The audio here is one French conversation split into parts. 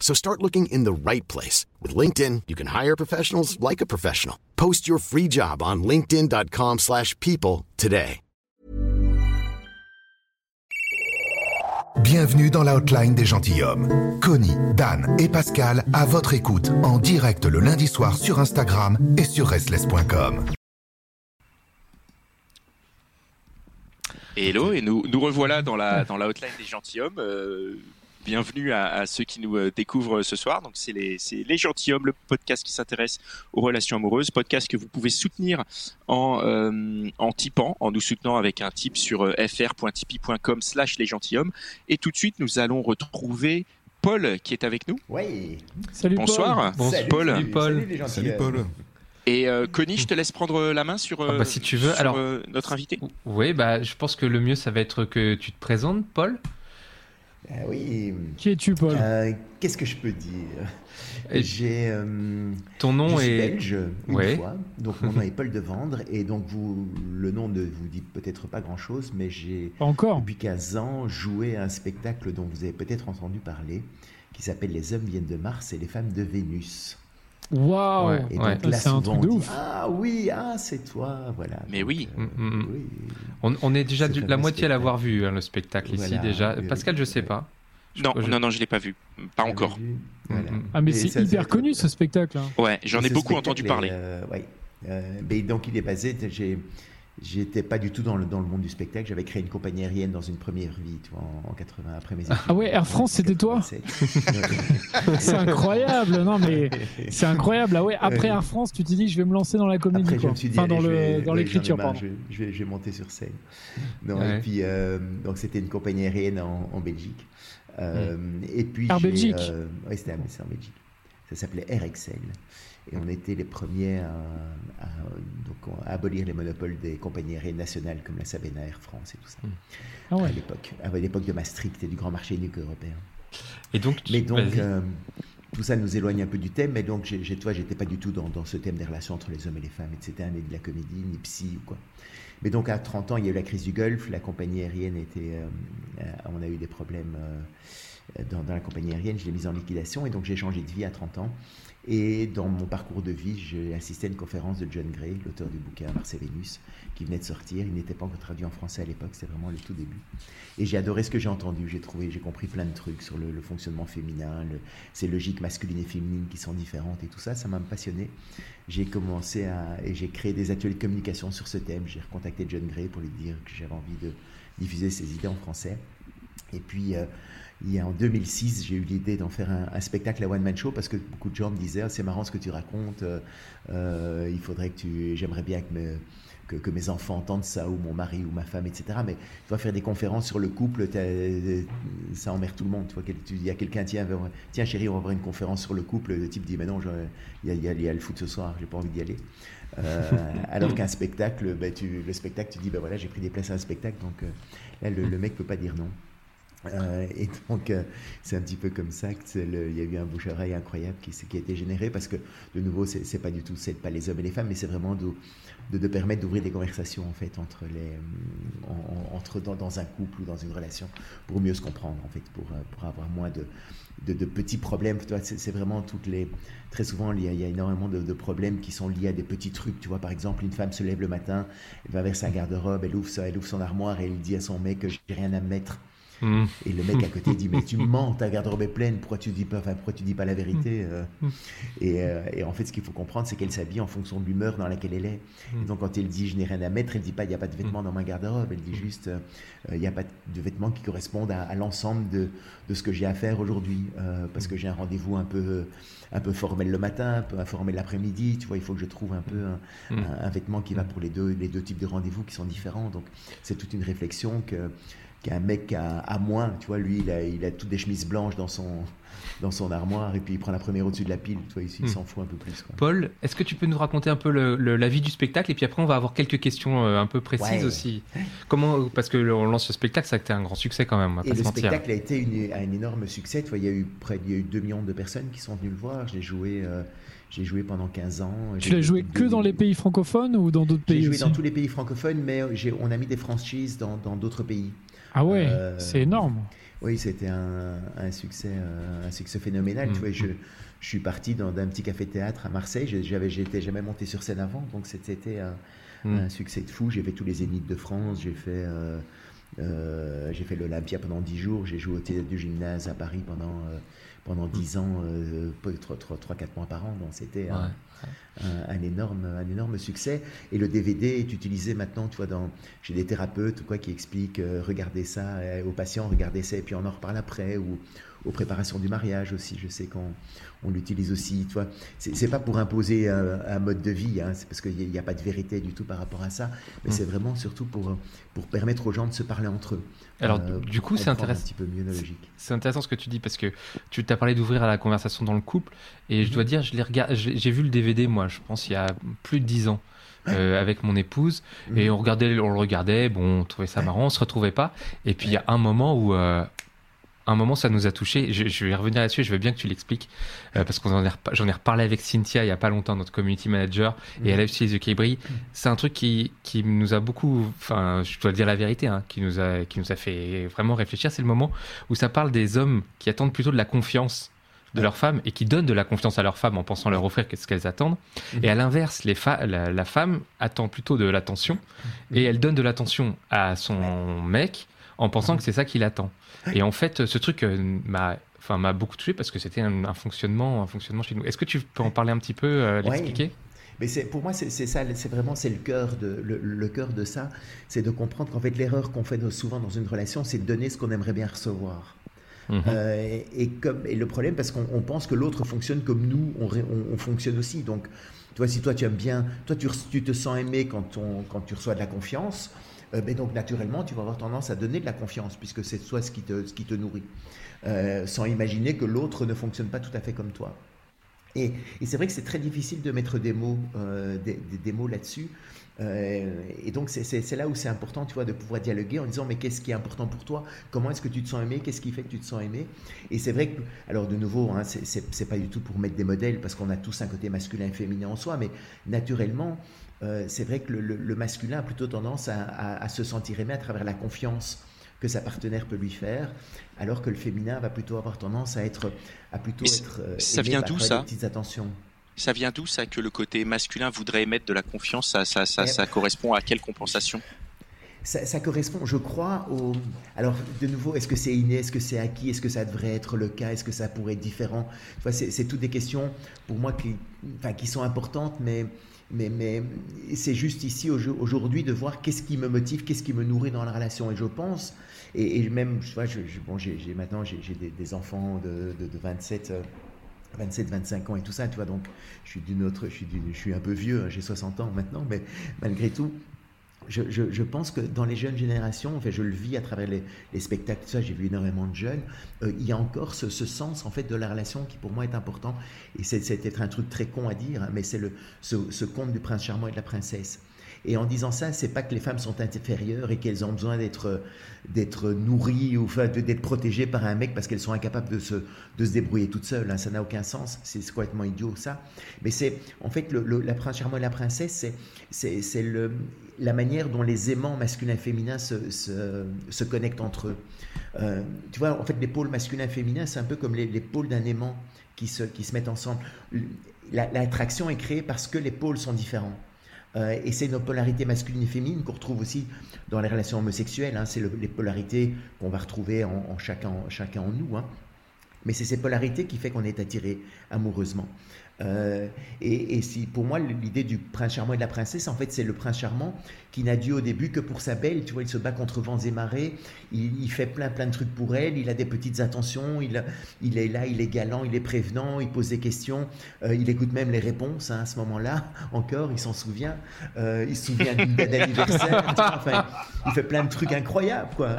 So start looking in the right place. With LinkedIn, you can hire professionals like a professional. Post your free job on linkedin.com/people slash people today. Bienvenue dans l'outline des gentilshommes. Connie, Dan et Pascal à votre écoute en direct le lundi soir sur Instagram et sur restless.com. Hello, et nous, nous revoilà dans la, dans des gentilshommes. Euh, bienvenue à, à ceux qui nous euh, découvrent ce soir. Donc, c'est les, les gentilshommes, le podcast qui s'intéresse aux relations amoureuses. Podcast que vous pouvez soutenir en, euh, en tipant, en nous soutenant avec un tip sur euh, fr.tipeee.com slash les gentilshommes. Et tout de suite, nous allons retrouver Paul qui est avec nous. Oui. Salut Bonsoir. Paul. Salut, Paul. salut, Paul. salut les Salut Paul. Et euh, Connie, je te laisse prendre la main sur, euh, Ah bah, si tu veux. sur, Alors- euh, notre invité. Oui, bah, je pense que le mieux, ça va être que tu te présentes, Paul. Ah oui. Qui es-tu, Paul Euh, Qu'est-ce que je peux dire? J'ai. euh, Ton nom je suis est. belge une Ouais. fois, donc mon nom est Paul de Vendre et donc vous, le nom ne vous dit peut-être pas grand-chose, mais j'ai encore? depuis 15 ans joué à un spectacle dont vous avez peut-être entendu parler, qui s'appelle Les hommes viennent de Mars et les femmes de Vénus. Waouh. Et Ouais. donc là, C'est un truc de dit, ouf. Ah oui, ah c'est toi, voilà. Mais Donc, oui. euh, Mm, mm, mm. oui. On, on est déjà du- la moitié à l'avoir vu, hein, le spectacle ici déjà. oui, Pascal, oui, je sais pas. Je- Non, je- non, non, je l'ai pas vu. Pas encore. avez vu Voilà. Ah mais c'est hyper connu ce spectacle. hein. Ouais, j'en ai beaucoup entendu parler. euh, ouais. Euh, mais donc il est basé, j'ai, j'étais pas du tout dans le, dans le monde du spectacle. J'avais créé une compagnie aérienne dans une première vie, tu vois, en, en 80 après mes études. Ah ouais, Air France, c'était toi 87. C'est incroyable. Non mais c'est incroyable. Ah ouais, après Air France, tu t'es dit je vais me lancer dans la comédie Après, je quoi. me suis dit, enfin dans allez, je le vais- dans ouais, l'écriture pardon. Je, je vais, je vais monter sur scène. Non, Ouais. et puis, euh, donc c'était une compagnie aérienne en, en Belgique. Euh, Et puis, Air Belgique. euh, ouais, c'était en Belgique. Ça s'appelait Air Excel. Et on était les premiers à, à- donc, à abolir les monopoles des compagnies aériennes nationales comme la Sabena, Air France et tout ça. Ah ouais. À l'époque, à l'époque de Maastricht et du grand marché unique européen. Et donc, tu- Mais donc, euh, tout ça nous éloigne un peu du thème, mais donc, j'ai, toi, j'étais pas du tout dans, dans ce thème des relations entre les hommes et les femmes, etc., ni de la comédie, ni psy ou quoi. Mais donc, à 30 ans, il y a eu la crise du Golfe, la compagnie aérienne était. euh, euh, on a eu des problèmes euh, dans, dans la compagnie aérienne, je l'ai mise en liquidation, et donc j'ai changé de vie à 30 ans. Et dans mon parcours de vie, j'ai assisté à une conférence de John Gray, l'auteur du bouquin Mars et Vénus, qui venait de sortir. Il n'était pas encore traduit en français à l'époque, c'était vraiment le tout début. Et j'ai adoré ce que j'ai entendu. J'ai trouvé, j'ai compris plein de trucs sur le, fonctionnement féminin, ces logiques masculines et féminines qui sont différentes et tout ça. Ça m'a passionné. J'ai commencé à et j'ai créé des ateliers de communication sur ce thème. J'ai recontacté John Gray pour lui dire que j'avais envie de diffuser ses idées en français. Et puis, euh, il y a en 2006, j'ai eu l'idée d'en faire un, spectacle à One Man Show parce que beaucoup de gens me disaient Ah, c'est marrant ce que tu racontes, euh, euh, il faudrait que tu. J'aimerais bien que mes, que, mes enfants entendent ça, ou mon mari, ou ma femme, etc. Mais tu vas faire des conférences sur le couple, t'as- ça emmerde tout le monde. Tu vois, tu dis à quelqu'un tiens, tiens chérie, on va avoir une conférence sur le couple. Le type dit Mais non, il y, a- le foot ce soir, j'ai pas envie d'y aller. Euh, alors qu'un spectacle, ben, le spectacle, tu dis ben voilà, j'ai pris des places à un spectacle, donc euh, là, le, le mec peut pas dire non. Euh, et donc, euh, c'est un petit peu comme ça que c'est le- il y a eu un bouche-oreille incroyable qui, a été généré parce que, de nouveau, c'est pas du tout, c'est pas les hommes et les femmes, mais c'est vraiment de, de, permettre d'ouvrir des conversations en fait entre les, en- en- entre dans, un couple ou dans une relation pour mieux se comprendre en fait, pour, euh, avoir moins de, de, de petits problèmes. C'est vraiment toutes les, très souvent il y a, énormément de, problèmes qui sont liés à des petits trucs. Tu vois, par exemple, une femme se lève le matin, elle va vers sa garde-robe, elle ouvre, elle ouvre son armoire et elle dit à son mec, j'ai rien à me mettre. Mm. Et le mec à côté dit mais tu mens, ta garde-robe est pleine, pourquoi tu dis pas, enfin, pourquoi tu dis pas la vérité euh et, euh, et en fait, ce qu'il faut comprendre, c'est qu'elle s'habille en fonction de l'humeur dans laquelle elle est. Et donc quand elle dit je n'ai rien à mettre, elle dit pas il n'y a pas de vêtements dans ma garde-robe, elle dit juste euh, il n'y a pas de vêtements qui correspondent à, à l'ensemble de, de ce que j'ai à faire aujourd'hui, euh, parce que j'ai un rendez-vous un peu un peu formel le matin, un peu informel l'après-midi. Tu vois, il faut que je trouve un peu un, Mm. un- un vêtement qui va pour les deux, les deux types de rendez-vous qui sont différents. Donc, c'est toute une réflexion que qu'un mec a, a moins. Tu vois, lui, il a, il a toutes des chemises blanches dans son dans son armoire et puis il prend la première au-dessus de la pile. Tu vois, il, il Mm. s'en fout un peu plus. Quoi. Paul, est-ce que tu peux nous raconter un peu le, le- la vie du spectacle et puis après on va avoir quelques questions euh, un peu précises Ouais. aussi. Comment parce que le- on lance ce spectacle, ça a été un grand succès quand même, on va Et pas le se mentir. spectacle a été une- un énorme succès. Tu vois, il y a eu près il y a eu 2 millions de personnes qui sont venues le voir. J'ai joué, euh, j'ai joué pendant 15 ans. Tu J'ai l'as joué que deux- dans les pays francophones ou dans d'autres J'ai pays joué aussi? dans tous les pays francophones, mais j'ai- on a mis des franchises dans dans d'autres pays. Ah ouais, Euh, c'est énorme. Oui, c'était un, un succès, euh, un succès phénoménal. Mm, Tu vois, je, mm. je suis parti dans- d'un petit café-théâtre à Marseille. Je- J'avais, j'étais jamais monté sur scène avant, donc c'était un, Mm. un succès de fou. J'ai fait tous les Zéniths de France. J'ai fait, euh, euh, j'ai fait l'Olympia pendant 10 jours. J'ai joué au théâtre du gymnase à Paris pendant euh, pendant 10 ans, euh, 3-4 mois par an. Donc c'était un, Ouais. Un, énorme, un énorme succès. Et le DVD est utilisé maintenant, tu vois, dans, j'ai des thérapeutes quoi, qui expliquent, euh, regardez ça euh, aux patients, regardez ça, et puis on en reparle après, ou aux préparations du mariage aussi, je sais qu'on on l'utilise aussi, tu vois. C'est pas pour imposer un, un mode de vie, hein, c'est parce qu'il n'y a, pas de vérité du tout par rapport à ça, mais Mm. c'est vraiment surtout pour, pour permettre aux gens de se parler entre eux. Alors, Euh, du coup, c'est intéressant. un petit peu mieux. C'est intéressant ce que tu dis parce que tu t'as parlé d'ouvrir à la conversation dans le couple et je dois dire, je l'ai regardé, j'ai vu le DVD moi, je pense il y a plus de 10 ans. euh, avec mon épouse et Mhm. on regardait on le regardait bon on trouvait ça marrant on se retrouvait pas et puis il y a un moment où euh, un moment ça nous a touché je, je vais revenir là-dessus je veux bien que tu l'expliques euh, parce qu'on j'en ai reparlé avec Cynthia il y a pas longtemps notre community manager et elle a les yeux qui brillent c'est un truc qui, qui nous a beaucoup enfin je dois dire la vérité hein, qui nous a qui nous a fait vraiment réfléchir c'est le moment où ça parle des hommes qui attendent plutôt de la confiance de Ouais. leurs femmes et qui donnent de la confiance à leurs femmes en pensant leur offrir ce qu'elles attendent. Mhm. Et à l'inverse, les la, la femme attend plutôt de l'attention et elle donne de l'attention à son mec en pensant que c'est ça qu'il attend. Et en fait, ce truc euh, m'a enfin m'a beaucoup touché parce que c'était un, un fonctionnement un fonctionnement chez nous. Est-ce que tu peux en parler un petit peu, euh, Ouais. l'expliquer? Mais c'est pour moi c'est ça, c'est vraiment c'est le cœur de le, le cœur de ça, c'est de comprendre qu'en fait l'erreur qu'on fait souvent dans une relation, c'est de donner ce qu'on aimerait bien recevoir. Mhm. Euh, et, et comme et le problème parce qu'on on pense que l'autre fonctionne comme nous, on, ré- on- on fonctionne aussi. Donc, tu vois, si toi tu aimes bien, toi tu, tu te sens aimé quand, on, quand tu reçois de la confiance, euh, ben donc naturellement tu vas avoir tendance à donner de la confiance puisque c'est toi ce qui te, nourrit, Euh, sans imaginer que l'autre ne fonctionne pas tout à fait comme toi. Et, c'est vrai que c'est très difficile de mettre des mots, euh, là-dessus. Euh, et donc c'est- là où c'est important, tu vois, de pouvoir dialoguer en disant mais qu'est-ce qui est important pour toi? Comment est-ce que tu te sens aimé? Qu'est-ce qui fait que tu te sens aimé? Et c'est vrai que, alors de nouveau, hein, c'est- pas du tout pour mettre des modèles parce qu'on a tous un côté masculin et féminin en soi, mais naturellement, euh, c'est vrai que le, le- le masculin a plutôt tendance à, à- à se sentir aimé à travers la confiance que sa partenaire peut lui faire, alors que le féminin va plutôt avoir tendance à être, à plutôt être. euh, ça aimé vient d'où, des ça? Petites attentions. Ça vient d'où ça que le côté masculin voudrait émettre de la confiance? Ça, ça, ça, Eh ça correspond à quelle compensation? Ça, ça correspond, je crois, au. Alors, de nouveau, est-ce que c'est inné? Est-ce que c'est acquis? Est-ce que ça devrait être le cas? Est-ce que ça pourrait être différent? C'est toutes des questions, pour moi, qui, enfin, qui sont importantes, mais, mais, mais c'est juste ici, au- aujourd'hui, de voir qu'est-ce qui me motive, qu'est-ce qui me nourrit dans la relation. Et je pense, et, et même, tu vois, je, je- bon, j'ai maintenant, j'ai j'ai des, des enfants de, de, de 27. euh, 27, 25 ans et tout ça, tu vois, donc je suis d'une autre, je suis, je suis un peu vieux, hein, j'ai 60 ans maintenant, mais malgré tout, je, je- pense que dans les jeunes générations, enfin, je le vis à travers les, les spectacles, ça, j'ai vu énormément de jeunes, euh, il y a encore ce, ce sens en fait de la relation qui pour moi est important. Et c'est peut-être un truc très con à dire, hein, mais c'est ce conte du prince charmant et de la princesse. Et en disant ça, c'est pas que les femmes sont inférieures et qu'elles ont besoin d'être d'être nourries ou d'être protégées par un mec parce qu'elles sont incapables de se, de se débrouiller toutes seules. hein. Ça n'a aucun sens. C'est complètement idiot ça. Mais c'est en fait la prince la princesse, c'est c'est le la manière dont les aimants masculins et féminins se, se, se connectent entre eux. Euh, tu vois, en fait, les pôles masculins et féminins, c'est un peu comme les, les pôles d'un aimant qui se, qui se mettent ensemble. La- L'attraction est créée parce que les pôles sont différents. Euh, et c'est une polarité masculine et féminine qu'on retrouve aussi dans les relations homosexuelles. Hein. c'est les polarités qu'on va retrouver en, chacun, chacun en nous. Hein. Mais c'est ces polarités qui fait qu'on est attiré amoureusement. Euh, et, si, pour moi, l'idée du prince charmant et de la princesse, en fait, c'est le prince charmant qui n'a dû au début que pour sa belle. Tu vois, il se bat contre vents et marées, il, fait plein, plein de trucs pour elle, il a des petites attentions, il, il est là, il est galant, il est prévenant, il pose des questions, euh, il écoute même les réponses hein, à ce moment-là, encore, il s'en souvient, euh, il se souvient d'une date d'anniversaire, enfin, il fait plein de trucs incroyables, quoi,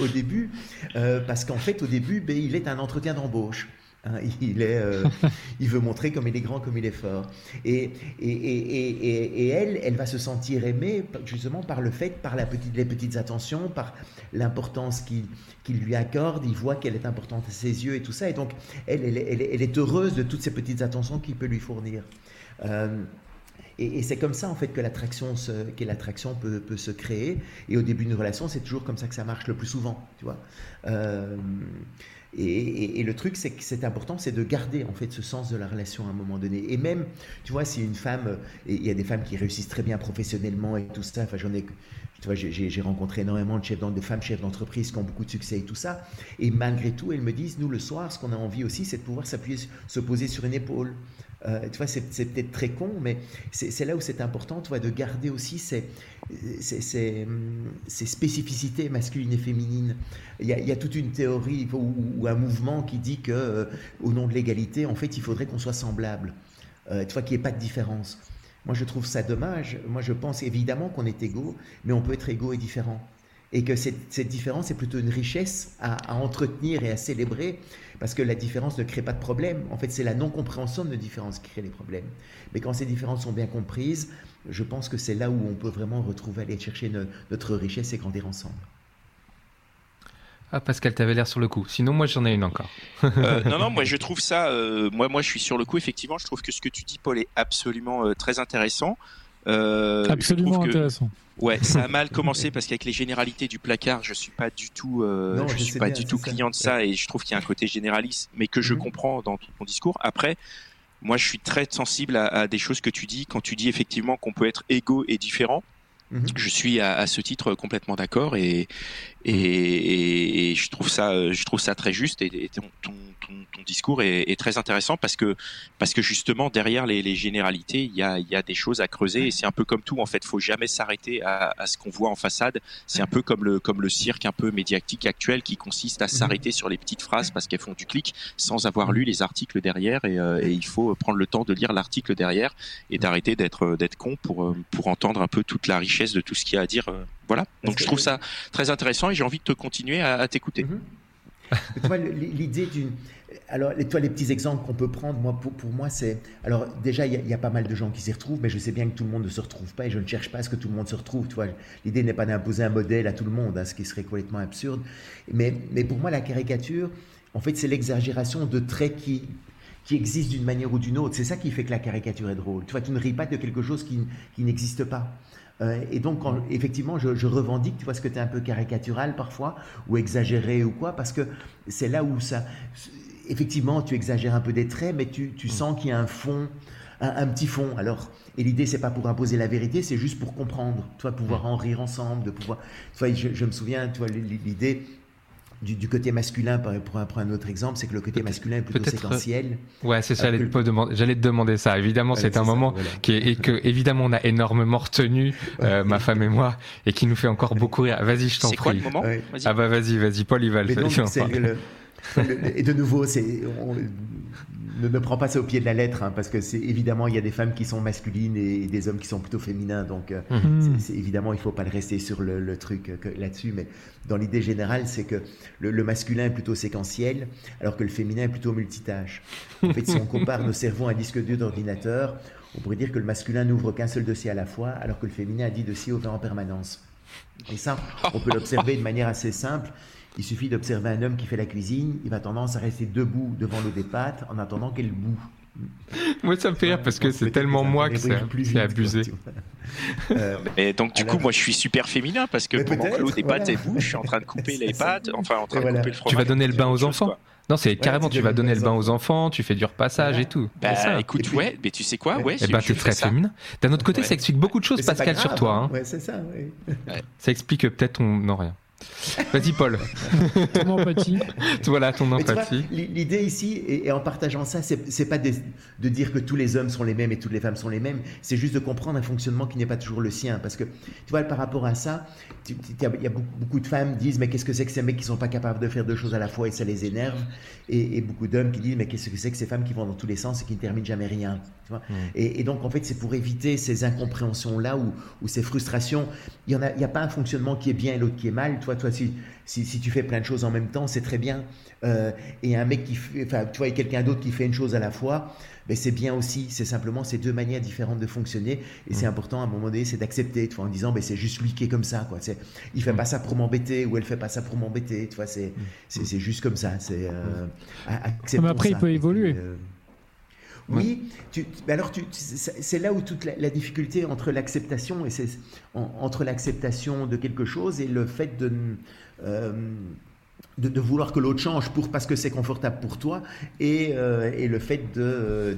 au début, parce qu'en fait, au début, ben, il est un entretien d'embauche. Hein, il, est, euh, il veut montrer comme il est grand, comme il est fort. Et, et, et, et, elle, elle va se sentir aimée justement par le fait, par la petite, les petites attentions, par l'importance qu'il lui accorde. Il voit qu'elle est importante à ses yeux et tout ça. Et donc, elle, elle, elle, est heureuse de toutes ces petites attentions qu'il peut lui fournir. Euh, et, c'est comme ça en fait que l'attraction, que l'attraction peut, peut, se créer. Et au début d'une relation, c'est toujours comme ça que ça marche le plus souvent, tu vois. Euh, et, le truc, c'est que c'est important, c'est de garder en fait ce sens de la relation à un moment donné. Et même, tu vois, si une femme, il y a des femmes qui réussissent très bien professionnellement et tout ça. Enfin, j'en ai, tu vois, j'ai rencontré énormément de de femmes chefs d'entreprise qui ont beaucoup de succès et tout ça. Et malgré tout, elles me disent, nous le soir, ce qu'on a envie aussi, c'est de pouvoir s'appuyer, se poser sur une épaule. Euh, tu vois, c'est peut-être très con, mais c'est là où c'est important, tu de garder aussi ces, ces, spécificités masculines et féminines. Il y a, toute une théorie ou, un mouvement qui dit que, euh, au nom de l'égalité, en fait, il faudrait qu'on soit semblable. Euh, tu vois, qu'il n'y ait pas de différence. Moi, je trouve ça dommage. Moi, je pense évidemment qu'on est égaux, mais on peut être égaux et différents et que cette, différence est plutôt une richesse à, entretenir et à célébrer, parce que la différence ne crée pas de problème. En fait, c'est la non-compréhension de nos différences qui crée les problèmes. Mais quand ces différences sont bien comprises, je pense que c'est là où on peut vraiment retrouver, aller chercher notre richesse et grandir ensemble. Ah Pascal, t'avais l'air sur le coup. Sinon, moi j'en ai une encore. Euh, non, non, moi je trouve ça. Euh, moi, moi, je suis sur le coup. Effectivement, je trouve que ce que tu dis, Paul, est absolument euh, très intéressant. Absolument intéressant. Ouais, ça a mal commencé parce qu'avec les généralités du placard, je suis pas du tout, euh, je, suis pas du tout client de ça et je trouve qu'il y a un côté généraliste, mais que je mhm. comprends dans ton discours. Après, moi, je suis très sensible à, des choses que tu dis quand tu dis effectivement qu'on peut être égaux et différent. Mhm. Je suis à, ce titre complètement d'accord et, et, je trouve ça, je trouve ça très juste et, ton, ton, ton, discours est, est, très intéressant parce que parce que justement derrière les, les généralités, il y a, y a des choses à creuser et c'est un peu comme tout en fait. Faut jamais s'arrêter à, à, ce qu'on voit en façade. C'est un peu comme le comme le cirque un peu médiatique actuel qui consiste à s'arrêter sur les petites phrases parce qu'elles font du clic sans avoir lu les articles derrière et, euh, et il faut prendre le temps de lire l'article derrière et d'arrêter d'être d'être con pour euh, pour entendre un peu toute la richesse de tout ce qu'il y a à dire. Voilà. Donc je trouve ça très intéressant et j'ai envie de te continuer à, à t'écouter. Mhm. l'idée d'une. Alors, toi, les petits exemples qu'on peut prendre, moi, pour, pour moi, c'est. Alors, déjà, il y, a pas mal de gens qui s'y retrouvent, mais je sais bien que tout le monde ne se retrouve pas et je ne cherche pas à ce que tout le monde se retrouve. L'idée n'est pas d'imposer un modèle à tout le monde, hein, ce qui serait complètement absurde. Mais, mais pour moi, la caricature, en fait, c'est l'exagération de traits qui, qui existent d'une manière ou d'une autre. C'est ça qui fait que la caricature est drôle. Tu vois, tu ne ris pas de quelque chose qui, qui n'existe pas. Euh, et donc, effectivement, je, revendique, tu vois, ce que tu es un peu caricatural parfois, ou exagéré ou quoi, parce que c'est là où ça. Effectivement, tu exagères un peu des traits, mais tu, tu mm. sens qu'il y a un fond, un, petit fond. Alors, et l'idée, c'est pas pour imposer la vérité, c'est juste pour comprendre, tu vois, pouvoir mm. en rire ensemble, de pouvoir. Tu vois, je, je me souviens, tu vois, l'idée du, côté masculin, pour, pour, un autre exemple, c'est que le côté masculin est plutôt séquentiel. Ouais, c'est ça, j'allais, te demander ça. Évidemment, c'est un moment qui est, et que, évidemment, on a énormément retenu, euh, ma femme et moi, et qui nous fait encore beaucoup rire. Vas-y, je t'en prie. Quoi, le moment ah bah vas-y, vas-y, Paul, il va le faire. et de nouveau, c'est, ne, ne prends pas ça au pied de la lettre, hein, parce que c'est évidemment il y a des femmes qui sont masculines et, des hommes qui sont plutôt féminins, donc euh, mhm. c'est, évidemment il faut pas le rester sur le, truc euh, là-dessus, mais dans l'idée générale, c'est que le, masculin est plutôt séquentiel, alors que le féminin est plutôt multitâche. En fait, si on compare nos cerveaux à un disque dur d'ordinateur, on pourrait dire que le masculin n'ouvre qu'un seul dossier à la fois, alors que le féminin a dix dossiers ouverts en permanence. Et ça, on peut l'observer de manière assez simple. Il suffit d'observer un homme qui fait la cuisine, il va tendance à rester debout devant l'eau des pâtes en attendant qu'elle boue. Moi, ça me fait rire parce que c'est tellement moi que c'est abusé. Euh, et donc, du coup, moi, je suis super féminin parce que pendant que l'eau des pâtes est boue, je suis en train de couper les pâtes, enfin, en train de couper le fromage. Tu vas donner le bain aux enfants? Non, c'est carrément, tu vas donner le bain aux enfants, tu fais du repassage et tout. Bah, écoute, ouais, mais tu sais quoi, ouais. Eh ben, t'es très féminin. D'un autre côté, ça explique beaucoup de choses, Pascal, sur toi. Hein. Ouais, c'est ça, oui. Ça explique peut-être ton. Non, rien. Vas-y, Paul. ton empathie. voilà, ton empathie. L'idée ici, et, en partageant ça, c'est pas de, dire que tous les hommes sont les mêmes et toutes les femmes sont les mêmes. C'est juste de comprendre un fonctionnement qui n'est pas toujours le sien. Parce que, tu vois, par rapport à ça, il y a beaucoup, de femmes qui disent Mais qu'est-ce que c'est que ces mecs qui sont pas capables de faire deux choses à la fois et ça les énerve? Et, beaucoup d'hommes qui disent Mais qu'est-ce que c'est que ces femmes qui vont dans tous les sens et qui ne terminent jamais rien? Tu vois? Mm. et, donc, en fait, c'est pour éviter ces incompréhensions-là ou, ces frustrations. Il n'y a, a, pas un fonctionnement qui est bien et l'autre qui est mal. Toi, toi, si, si, tu fais plein de choses en même temps, c'est très bien. Euh, et un mec qui fait, enfin, tu vois, quelqu'un d'autre qui fait une chose à la fois, ben c'est bien aussi. C'est simplement ces deux manières différentes de fonctionner. Et c'est mm. important à un moment donné, c'est d'accepter, tu vois, en disant, ben c'est juste lui qui est comme ça, quoi. C'est, il fait mm. pas ça pour m'embêter ou elle fait pas ça pour m'embêter, tu vois. C'est, mm. c'est, juste comme ça. C'est euh, Mais après, il peut évoluer. Euh, oui, tu, alors tu, c'est là où toute la, difficulté entre l'acceptation et c'est entre l'acceptation de quelque chose et le fait de, euh, de, vouloir que l'autre change pour parce que c'est confortable pour toi et, euh, et le fait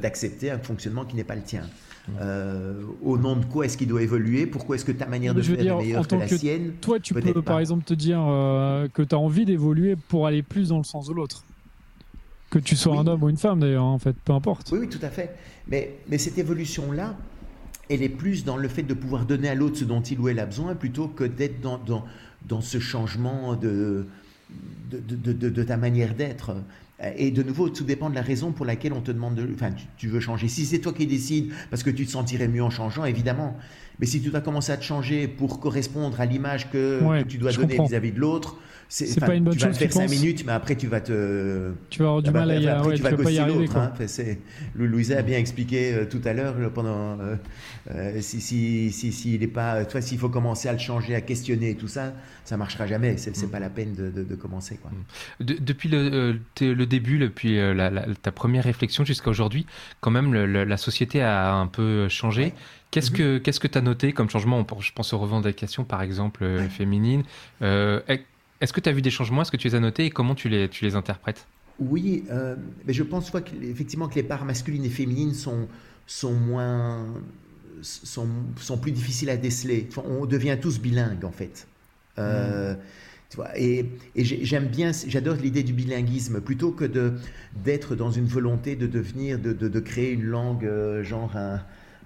d'accepter un fonctionnement qui n'est pas le tien. Euh, au nom de quoi est-ce qu'il doit évoluer? Pourquoi est-ce que ta manière de faire est meilleure que la sienne? Toi, tu peux par exemple te dire que tu as envie d'évoluer pour aller plus dans le sens de l'autre. Que tu sois un homme ou une femme d'ailleurs, en fait, peu importe. Oui, oui, tout à fait. Mais, mais cette évolution-là, elle est plus dans le fait de pouvoir donner à l'autre ce dont il ou elle a besoin plutôt que d'être dans, dans, dans, ce changement de, de, de, de ta manière d'être. Et de nouveau, tout dépend de la raison pour laquelle on te demande de. Enfin, tu, veux changer. Si c'est toi qui décides parce que tu te sentirais mieux en changeant, évidemment. Mais si tu dois commencer à te changer pour correspondre à l'image que, tu dois donner vis-à-vis de l'autre, c'est pas une bonne tu vas faire 5 minutes, mais après tu vas te. Tu vas avoir du mal à y arriver. Tu vas pas y arriver. Hein. Louisa a bien expliqué euh, tout à l'heure pendant euh, euh, si si si s'il est pas, toi s'il faut commencer à le changer, à questionner et tout ça, ça marchera jamais. C'est mm. pas la peine de, de, commencer quoi. Mm. depuis le, le, début, depuis la, ta première réflexion jusqu'à aujourd'hui, quand même la société a un peu changé. Qu'est-ce mm-hmm. que qu'est-ce que tu as noté comme changement? Je pense aux revendications par exemple féminines. Est-ce que tu as vu des changements? Est-ce que tu les as notés? Et comment tu les, tu les interprètes? Oui, euh, mais je pense soit effectivement que les parts masculines et féminines sont, sont moins. Sont, sont plus difficiles à déceler. On devient tous bilingues en fait. Euh, hmm. Et, et j'aime bien, j'adore l'idée du bilinguisme plutôt que d'être dans une volonté de devenir, de, de, créer une langue euh, genre un,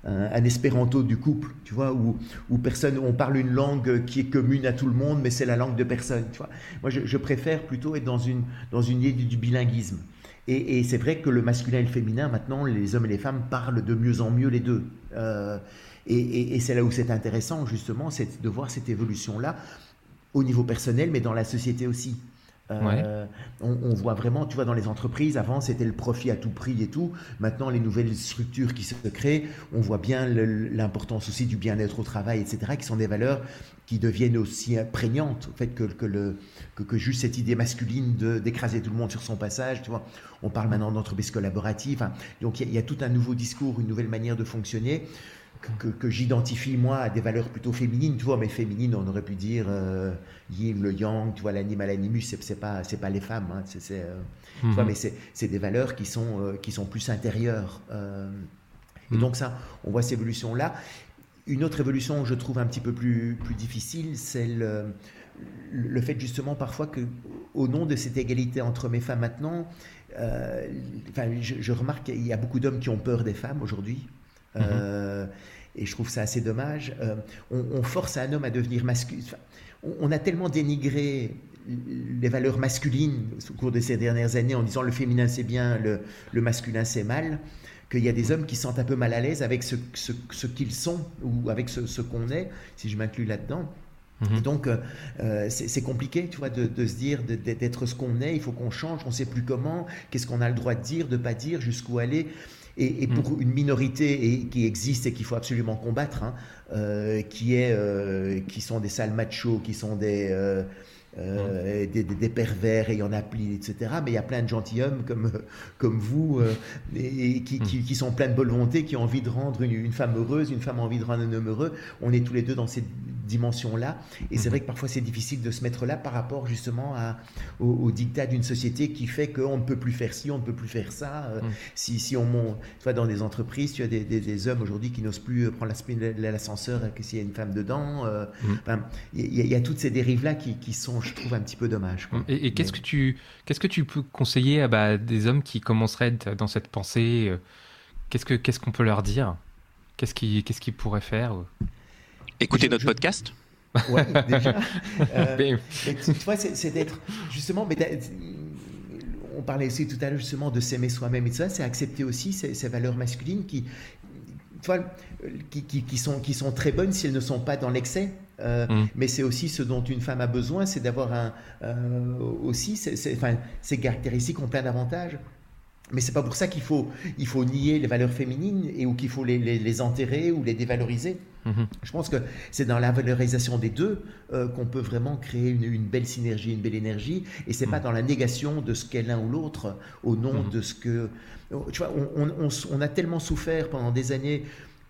un, espéranto du couple, tu vois, où, où, personne, on parle une langue qui est commune à tout le monde, mais c'est la langue de personne, tu vois. Moi, je, préfère plutôt être dans une, dans une idée du, bilinguisme. Et, c'est vrai que le masculin et le féminin, maintenant, les hommes et les femmes parlent de mieux en mieux les deux. Euh, et, et c'est là où c'est intéressant, justement, de voir cette évolution-là au niveau personnel, mais dans la société aussi. Euh, on, voit vraiment, tu vois, dans les entreprises, avant c'était le profit à tout prix et tout. Maintenant, les nouvelles structures qui se créent, on voit bien l'importance aussi du bien-être au travail, etc., qui sont des valeurs qui deviennent aussi prégnantes, au fait que, que, le, que, juste cette idée masculine d'écraser tout le monde sur son passage, tu vois. On parle maintenant d'entreprise collaborative. donc il y, a tout un nouveau discours, une nouvelle manière de fonctionner que, j'identifie moi à des valeurs plutôt féminines, tu vois, mais féminines, on aurait pu dire euh, yin, le yang, tu vois, l'animal, l'animus, c'est, pas, c'est pas les femmes, hein, c'est, c'est euh, tu vois, mhm. mais c'est, c'est des valeurs qui sont, euh, qui sont plus intérieures. Et mhm. donc ça, on voit cette évolution-là. Une autre évolution, je trouve un petit peu plus, plus difficile, c'est le, le fait justement parfois que, au nom de cette égalité entre et femmes maintenant, enfin, je, je remarque qu'il y a beaucoup d'hommes qui ont peur des femmes aujourd'hui. Euh, et je trouve ça assez dommage. Euh, on, force un homme à devenir masculin. on, a tellement dénigré les valeurs masculines au cours de ces dernières années en disant le féminin c'est bien, le, masculin c'est mal, qu'il y a des hommes qui sentent un peu mal à l'aise avec ce, ce, qu'ils sont ou avec ce, qu'on est, si je m'inclus là-dedans. Mhm. donc, euh, c'est compliqué, tu vois, de, de se dire d'être ce qu'on est. Il faut qu'on change. On ne sait plus comment. Qu'est-ce qu'on a le droit de dire, de pas dire, jusqu'où aller et, pour mm. une minorité et, qui existe et qu'il faut absolument combattre, hein, euh, qui, est, euh, qui sont des sales machos, qui sont des, euh, mm. des, des, pervers et il y en a plein, etc. Mais il y a plein de gentilshommes comme, comme vous et, qui, qui, mm. qui, sont pleins de bonne volonté, qui ont envie de rendre une, une, femme heureuse, une femme a envie de rendre un homme heureux. On est tous les deux dans cette dimension-là. Et c'est Mhm. vrai que parfois c'est difficile de se mettre là par rapport justement à, au, au dictat d'une société qui fait qu'on ne peut plus faire ci, on ne peut plus faire ça. Euh, Mhm. Si, si on monte, vois, dans des entreprises, tu as des, des- des hommes aujourd'hui qui n'osent plus euh, prendre la- l'ascenseur euh, que s'il y a une femme dedans. euh, enfin, Il y, y a toutes ces dérives-là qui, qui sont, je trouve, un petit peu dommages. quoi. Et, et qu'est-ce Mais- que tu qu'est-ce que tu peux conseiller à bah, des hommes qui commenceraient dans cette pensée euh, Qu'est-ce que qu'est-ce qu'on peut leur dire? Qu'est-ce qu'ils qu'est-ce qu'ils pourraient faire Écoutez Je- notre je- podcast? Ouais, déjà. Euh, Mais- mais tu, tu vois, c'est c'est d'être justement. Mais on parlait aussi tout à l'heure justement de s'aimer soi-même et tout ça, c'est accepter aussi ces, ces valeurs masculines qui, tu vois, qui, qui- qui sont, qui sont très bonnes si elles ne sont pas dans l'excès. Euh, Mm. Mais c'est aussi ce dont une femme a besoin, c'est d'avoir un, euh, aussi c'est- enfin, ces caractéristiques ont plein d'avantages. Mais c'est pas pour ça qu'il faut, il faut nier les valeurs féminines et ou qu'il faut les, les- les enterrer ou les dévaloriser. Mhm. Je pense que c'est dans la valorisation des deux euh, qu'on peut vraiment créer une, une belle synergie, une belle énergie, et c'est pas Mhm. dans la négation de ce qu'est l'un ou l'autre au nom Mhm. de ce que. Tu vois, on, on- on s- on a tellement souffert pendant des années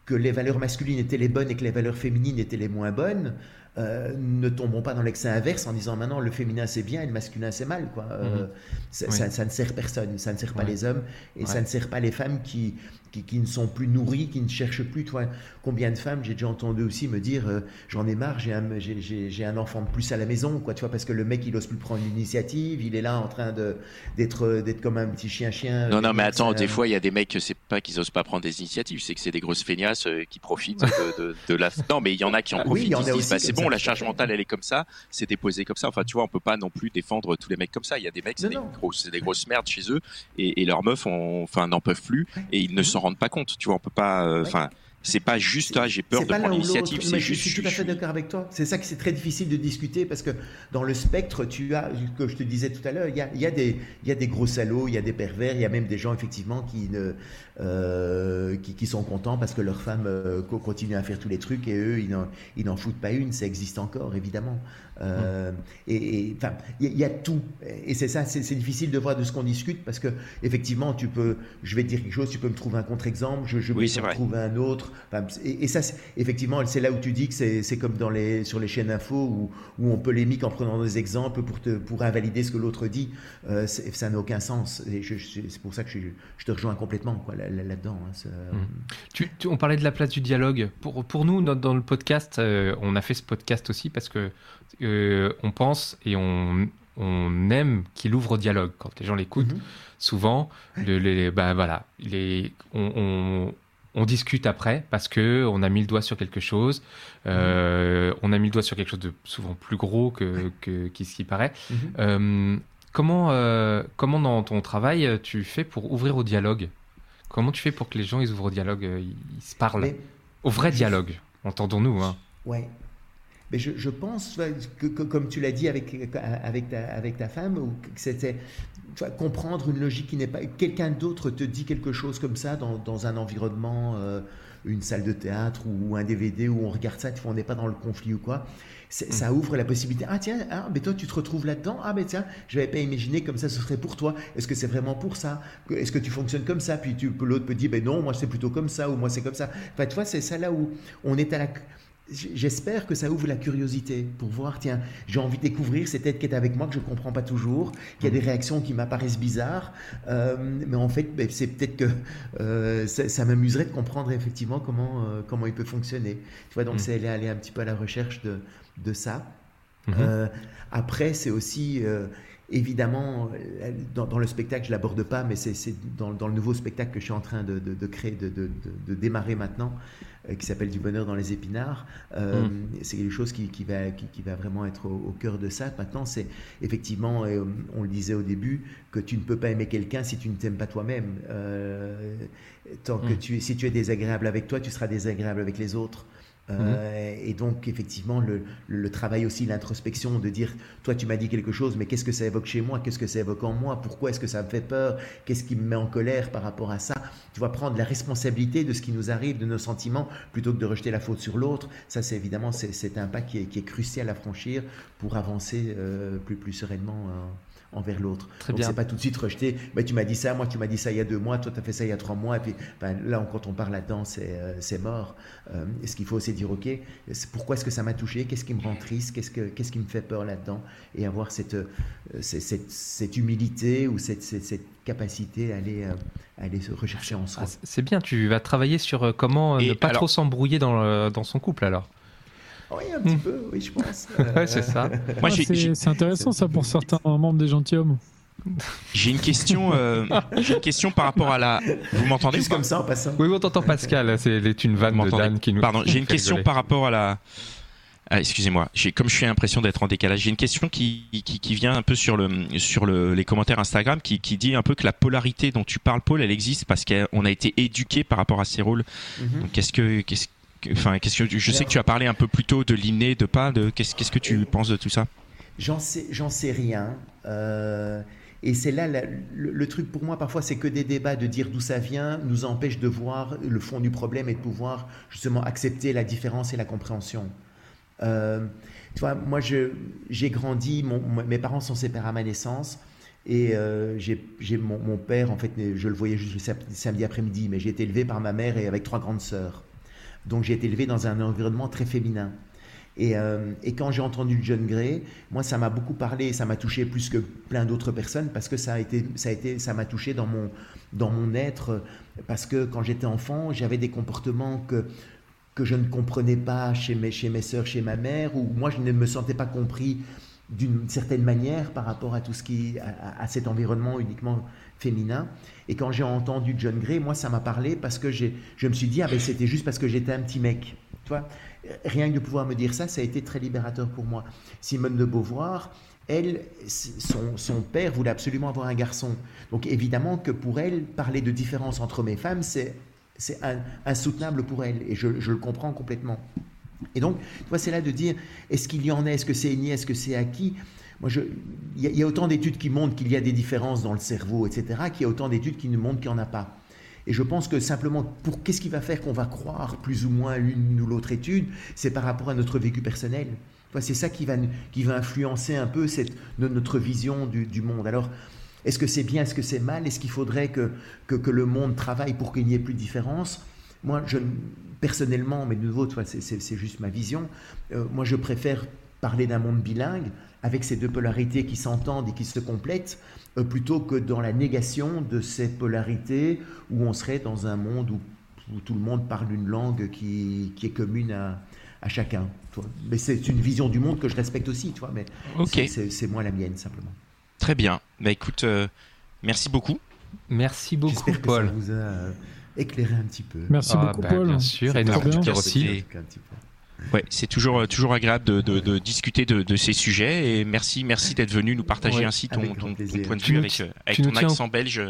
que les valeurs masculines étaient les bonnes et que les valeurs féminines étaient les moins bonnes. euh, ne tombons pas dans l'excès inverse en disant maintenant le féminin c'est bien et le masculin c'est mal. Quoi. Euh, Mhm. ça, Oui. ça- ça ne sert personne, ça ne sert pas Ouais. les hommes et ça ne sert pas les femmes qui, qui, qui ne sont plus nourries, qui ne cherchent plus. Toi, combien de femmes j'ai déjà entendu aussi me dire euh, j'en ai marre, j'ai un, j'ai- un enfant de plus à la maison, quoi, tu vois, parce que le mec il ose plus prendre l'initiative, il est là en train de d'être d'être comme un petit chien-chien. Non, non, mais Euh, attends, des fois, il y a des mecs, c'est pas qu'ils osent pas prendre des initiatives, c'est que c'est des grosses feignasses euh, qui profitent de, de- de la. Non, mais il y en a qui en Ah oui, profitent, a disent, bah, c'est bon, ça, la charge mentale, elle est comme ça, c'est déposé comme ça. Enfin, tu vois, on peut pas non plus défendre tous les mecs comme ça. Il y a des mecs, c'est des des grosses merdes chez eux, et, et leurs meufs, enfin, n'en peuvent plus, et ils ne s'en rendent pas compte. Tu vois, on peut pas. euh, Enfin, c'est pas juste, ah, j'ai peur de prendre l'initiative, c'est mais je juste. suis tout à fait d'accord avec toi. C'est ça que c'est très difficile de discuter parce que dans le spectre, tu as, que je te disais tout à l'heure, il y a, y, a y a des gros salauds, il y a des pervers, il y a même des gens effectivement qui, ne, euh, qui, qui sont contents parce que leur femme euh, co- continue à faire tous les trucs et eux, ils n'en foutent pas une. Ça existe encore, évidemment. Euh, Et et, enfin, il y, a- il y a tout. Et c'est ça, c'est, difficile de voir de ce qu'on discute parce que effectivement, tu peux, je vais te dire quelque chose, tu peux me trouver un contre-exemple, je, je Oui, vrai. trouver un autre. Et, et ça, c'est- effectivement, c'est là où tu dis que c'est, comme dans les, sur les chaînes info où, où on polémique en prenant des exemples pour, te, pour invalider ce que l'autre dit. Euh, ça n'a aucun sens. Et je- je- c'est pour ça que je, je te rejoins complètement quoi, là, là- là-dedans. hein, Tu- tu- on parlait de la place du dialogue. Pour, pour nous, dans, dans le podcast, euh, on a fait ce podcast aussi parce que euh, on pense et on, on aime qu'il ouvre au dialogue. Quand les gens l'écoutent, Mhm. souvent, le- les, bah, voilà, les, on, on- on discute après parce que on a mis le doigt sur quelque chose. euh, On a mis le doigt sur quelque chose de souvent plus gros que, ce qui paraît. Mhm. Euh, comment, euh, comment dans ton travail tu fais pour ouvrir au dialogue? Comment tu fais pour que les gens ils ouvrent au dialogue, ils, ils se parlent? Mais- Au vrai dialogue, entendons-nous. Hein. Ouais. Mais je, je pense que, que- comme tu l'as dit avec, avec, ta, avec ta femme, ou que c'était comprendre une logique qui n'est pas. Quelqu'un d'autre te dit quelque chose comme ça dans, dans un environnement, euh, une salle de théâtre ou un DVD où on regarde ça, tu vois, on n'est pas dans le conflit ou quoi. C'est- Ça ouvre la possibilité. Ah tiens, ah, mais toi tu te retrouves là-dedans. Ah mais tiens, je n'avais pas imaginé comme ça ce serait pour toi. Est-ce que c'est vraiment pour ça Est-ce que tu fonctionnes comme ça Puis l'autre peut dire, ben non, moi c'est plutôt comme ça ou moi c'est comme ça. Enfin, tu vois, c'est ça là où on est à la. J'espère que ça ouvre la curiosité pour voir, tiens, j'ai envie de découvrir cette tête qui est avec moi que je ne comprends pas toujours, qu'il y a des réactions qui m'apparaissent bizarres, euh, mais en fait, ben, c'est peut-être que euh, ça, ça m'amuserait de comprendre effectivement comment, euh, comment il peut fonctionner. Tu vois, donc Mm. c'est aller, aller un petit peu à la recherche de, de ça. Mhm. Euh, après, c'est aussi évidemment euh, dans, dans le spectacle, je l'aborde pas, mais c'est dans, dans le nouveau spectacle que je suis en train de, de- de créer, de, démarrer maintenant, euh, qui s'appelle Du bonheur dans les épinards. Euh, Mm. C'est quelque chose qui, qui va, qui, qui va vraiment être au, au cœur de ça. Maintenant, c'est effectivement, euh, on le disait au début, que tu ne peux pas aimer quelqu'un si tu ne t'aimes pas toi-même. Tant que Mm. tu, si tu es désagréable avec toi, tu seras désagréable avec les autres. Euh, Et donc, effectivement, le, le travail aussi, l'introspection, de dire, toi, tu m'as dit quelque chose, mais qu'est-ce que ça évoque chez moi? Qu'est-ce que ça évoque en moi? Pourquoi est-ce que ça me fait peur? Qu'est-ce qui me met en colère par rapport à ça? Tu vas prendre la responsabilité de ce qui nous arrive, de nos sentiments, plutôt que de rejeter la faute sur l'autre. Ça, c'est évidemment, c'est un pas qui est, qui est crucial à franchir pour avancer euh, plus, plus sereinement envers l'autre. Très Donc bien. c'est pas tout de suite rejeter. Mais tu m'as dit ça, moi tu m'as dit ça il y a deux mois, toi tu as fait ça il y a trois mois. Et puis ben, là, quand on parle là-dedans, c'est euh, c'est mort. Euh, et ce qu'il faut, c'est dire ok, pourquoi est-ce que ça m'a touché? Qu'est-ce qui me rend triste? Qu'est-ce que qu'est-ce qui me fait peur là-dedans? Et avoir cette, euh, cette, cette, cette humilité ou cette, cette, cette capacité à aller, euh, à aller se rechercher en soi. Ah, c'est bien, tu vas travailler sur comment Et ne pas alors- trop s'embrouiller dans, dans son couple alors. Oui, un petit peu, oui, je pense. Euh, Ouais, c'est ça. Moi, Ah, j'ai- c'est j'ai- c'est intéressant ça pour certains membres des gentilshommes. j'ai une question. euh, j'ai une question par rapport à la. Vous m'entendez Juste pas comme ça en passant. Oui, on t'entend Pascal, c'est c'est une vanne de Dan qui nous. Pardon, j'ai une question rigoler. par rapport à la. Ah, excusez-moi, j'ai comme je suis l'impression d'être en décalage, j'ai une question qui, qui, qui vient un peu sur le sur le, les commentaires Instagram qui, qui dit un peu que la polarité dont tu parles Paul, elle existe parce qu'on a été éduqué par rapport à ces rôles. Mhm. Donc qu'est-ce que qu'est-ce que- enfin je sais que tu as parlé un peu plus tôt de l'inné, de pas qu'est-ce que tu penses de tout ça? J'en sais, j'en sais rien. Euh, et c'est là le, truc pour moi parfois, c'est que des débats de dire d'où ça vient nous empêchent de voir le fond du problème et de pouvoir justement accepter la différence et la compréhension. Euh, tu vois, moi j'ai grandi, mes parents sont séparés à ma naissance. Et euh, j'ai, mon, mon père, en fait, je le voyais juste le sam- samedi après-midi, mais j'ai été élevé par ma mère et avec trois grandes sœurs. Donc j'ai été élevé dans un environnement très féminin. Et, euh, et quand j'ai entendu John Gray, moi ça m'a beaucoup parlé, ça m'a touché plus que plein d'autres personnes parce que ça a été, ça a été, ça m'a touché dans mon, dans mon être parce que quand j'étais enfant, j'avais des comportements que que je ne comprenais pas chez mes, chez mes sœurs, chez ma mère, ou moi je ne me sentais pas compris d'une certaine manière par rapport à tout ce qui, à, à cet environnement uniquement féminin. Et quand j'ai entendu John Gray, moi ça m'a parlé parce que j'ai, je me suis dit, ah ben c'était juste parce que j'étais un petit mec. Tu vois Rien que de pouvoir me dire ça, ça a été très libérateur pour moi. Simone de Beauvoir, elle, son, son père voulait absolument avoir un garçon. Donc évidemment que pour elle, parler de différence entre mes femmes, c'est c'est insoutenable pour elle et je, je le comprends complètement. Et donc, tu vois, c'est là de dire est-ce qu'il y en a, est-ce que c'est inné, est-ce que c'est acquis? Moi, il y, a- autant d'études qui montrent qu'il y a des différences dans le cerveau, etc., qu'il y a autant d'études qui nous montrent qu'il n'y en a pas. Et je pense que simplement, pour qu'est-ce qui va faire qu'on va croire plus ou moins l'une ou l'autre étude, c'est par rapport à notre vécu personnel. C'est ça qui va, qui va influencer un peu cette, no- notre vision du, du monde. Alors, est-ce que c'est bien, est-ce que c'est mal? Est-ce qu'il faudrait que, que, que le monde travaille pour qu'il n'y ait plus de différence Moi, je, personnellement, mais de nouveau, c'est- juste ma vision, euh, moi je préfère parler d'un monde bilingue avec ces deux polarités qui s'entendent et qui se complètent, euh, plutôt que dans la négation de ces polarités où on serait dans un monde où, où tout le monde parle une langue qui, qui est commune à, à chacun. Mais c'est une vision du monde que je respecte aussi, mais c'est- moi la mienne simplement. Très bien. Bah écoute, euh, merci beaucoup. Merci beaucoup, Paul. ça vous a éclairé un petit peu. Merci Ah, beaucoup, bah, Paul. Bien sûr, et très bien. aussi. Ouais, c'est toujours euh, toujours agréable de, de, de discuter de, de ces sujets et merci merci d'être venu nous partager Ouais, ainsi ton, point de vue nous avec, euh, avec nous ton accent belge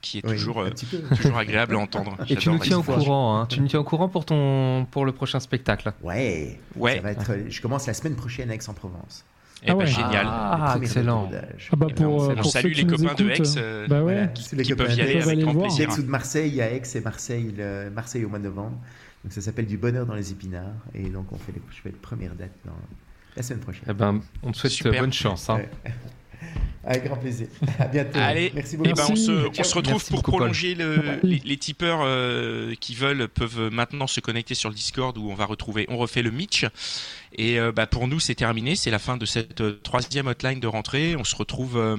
qui est toujours euh, toujours agréable à entendre. Et tu nous tiens au courant, hein. tu nous tiens au courant pour ton pour le prochain spectacle. Ouais, Ouais. Ça va être, je commence la semaine prochaine à Aix-en-Provence. Eh Ah ben, ouais. génial. Ah, Premier excellent. Ah bah pour, on euh, on pour salue ceux les qui copains de Aix, euh, euh, bah ouais. Voilà, tous les qui copains peuvent y aller avec grand plaisir. D'Aix ou de Marseille, à Aix et Marseille, le- Marseille au mois de novembre. Donc ça s'appelle du bonheur dans les épinards. Et donc on fait les, je fais la première date dans la semaine prochaine. Eh ben, on te souhaite Super. bonne chance. hein. Avec grand plaisir. À bientôt. Allez, merci eh beaucoup. ben, on se, Merci. on se retrouve Merci pour beaucoup, prolonger le, les, les tipeurs euh, qui veulent peuvent maintenant se connecter sur le Discord où on va retrouver, on refait le Mitch. Et euh, bah, pour nous, c'est terminé, c'est la fin de cette euh, troisième hotline de rentrée. On se retrouve, euh,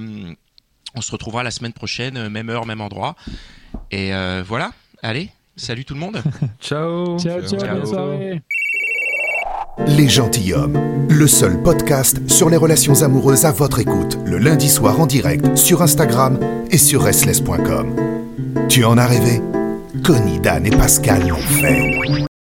on se retrouvera la semaine prochaine, même heure, même endroit. Et euh, voilà. Allez, salut tout le monde. Ciao. Ciao, ciao, Ciao. bonne soirée. Les Gentilhommes, le seul podcast sur les relations amoureuses à votre écoute, le lundi soir en direct sur Instagram et sur restless.com. Tu en as rêvé? Connie, Dan et Pascal l'ont fait.